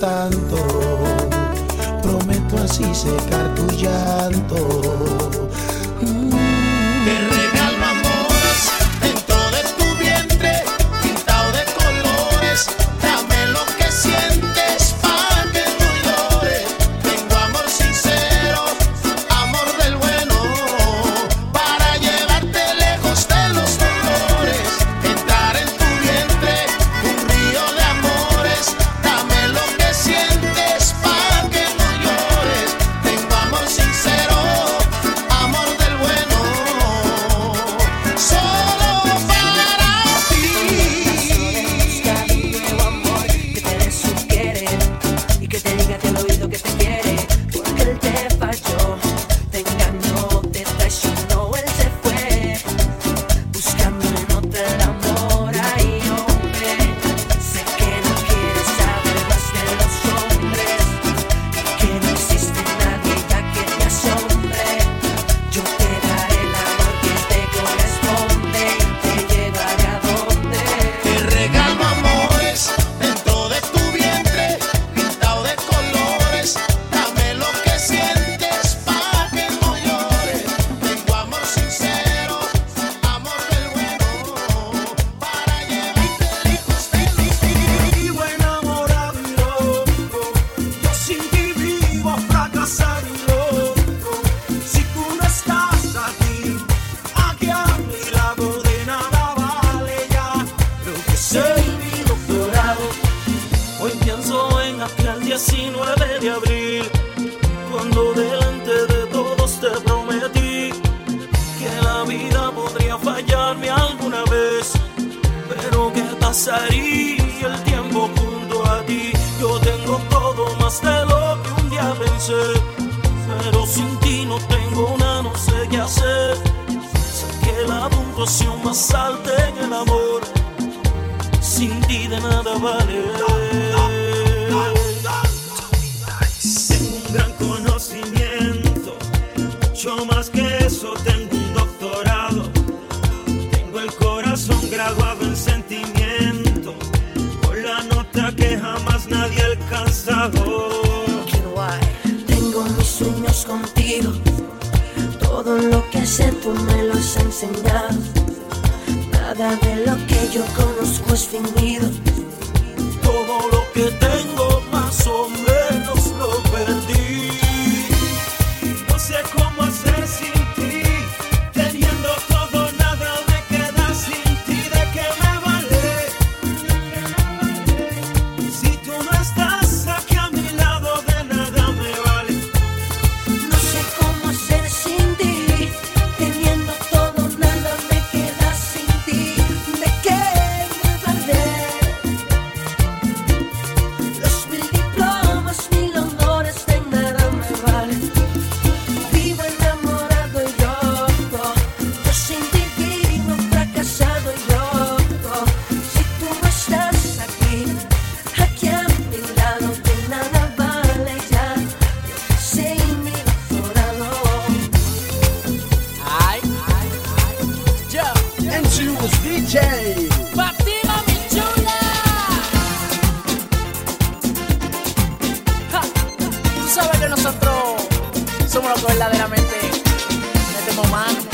딴 en aquel 19 de abril, cuando delante de todos te prometí que la vida podría fallarme alguna vez. Pero qué pasaría el tiempo junto a ti. Yo tengo todo más de lo que un día pensé. Pero sin ti no tengo nada, no sé qué hacer. Sé que la puntuación más alta en el amor sin ti de nada vale. Eso, tengo un doctorado. Tengo el corazón graduado en sentimiento, con la nota que jamás nadie ha alcanzado. Tengo mis sueños contigo. Todo lo que sé tú me lo has enseñado. Nada de lo que yo conozco es fingido. Todo lo que tengo más o menos lo perdí. lo que verdaderamente tenemos. Este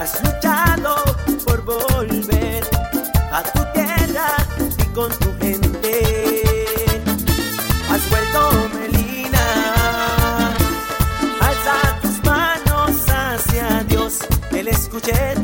has luchado por volver a tu tierra y con tu gente. Has vuelto Melina, alza tus manos hacia Dios, Él escuche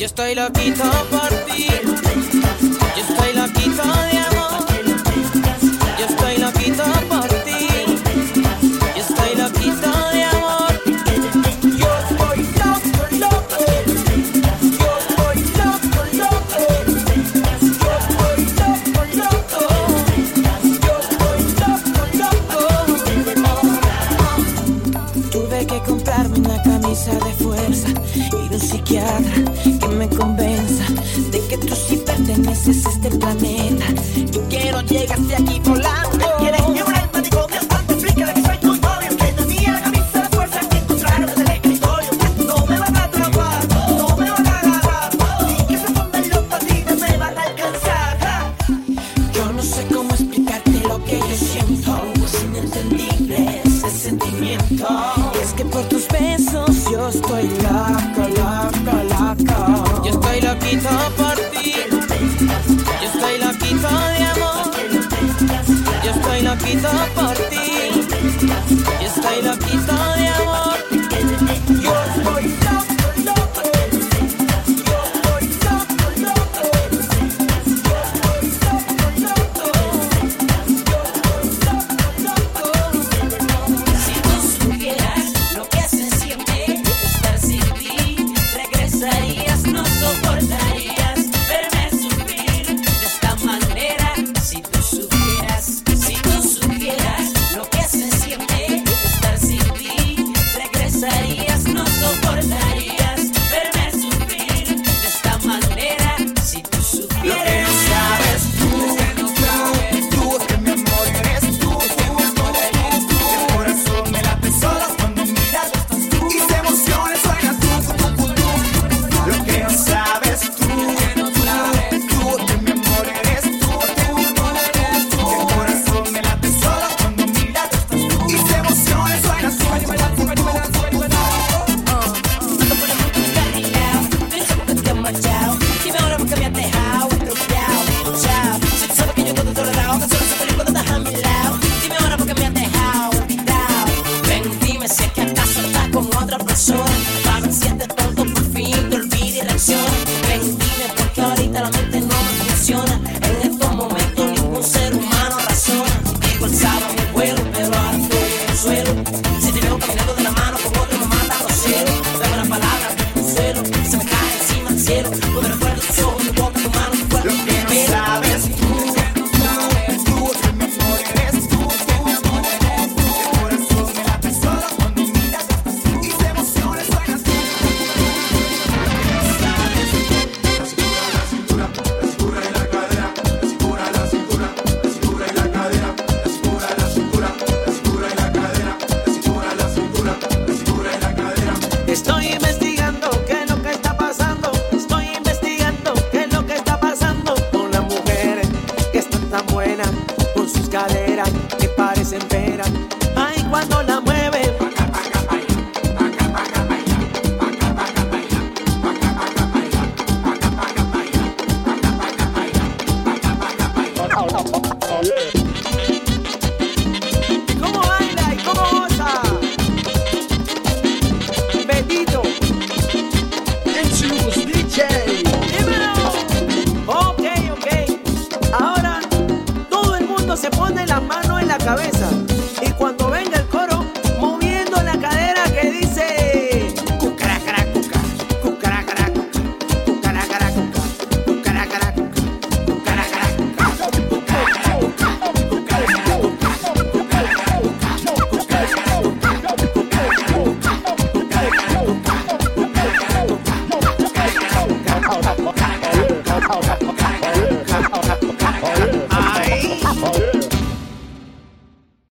Yo estoy loquito por ti. Yo estoy loquito de amor. Yo estoy loquito por ti. Yo estoy loquito de amor. Yo estoy loco, loco. Yo estoy loco, loco. Yo estoy loco, loco. Yo estoy loco, loco. Tuve que comprarme una camisa de fuerza y de un psiquiatra que tú sí perteneces a este planeta. Yo quiero llegar. Estoy investigando qué es lo que está pasando, estoy investigando qué es lo que está pasando con las mujeres que están tan buenas, con sus caderas que parecen veras, ay cuando la mueve, pone la mano en la cabeza.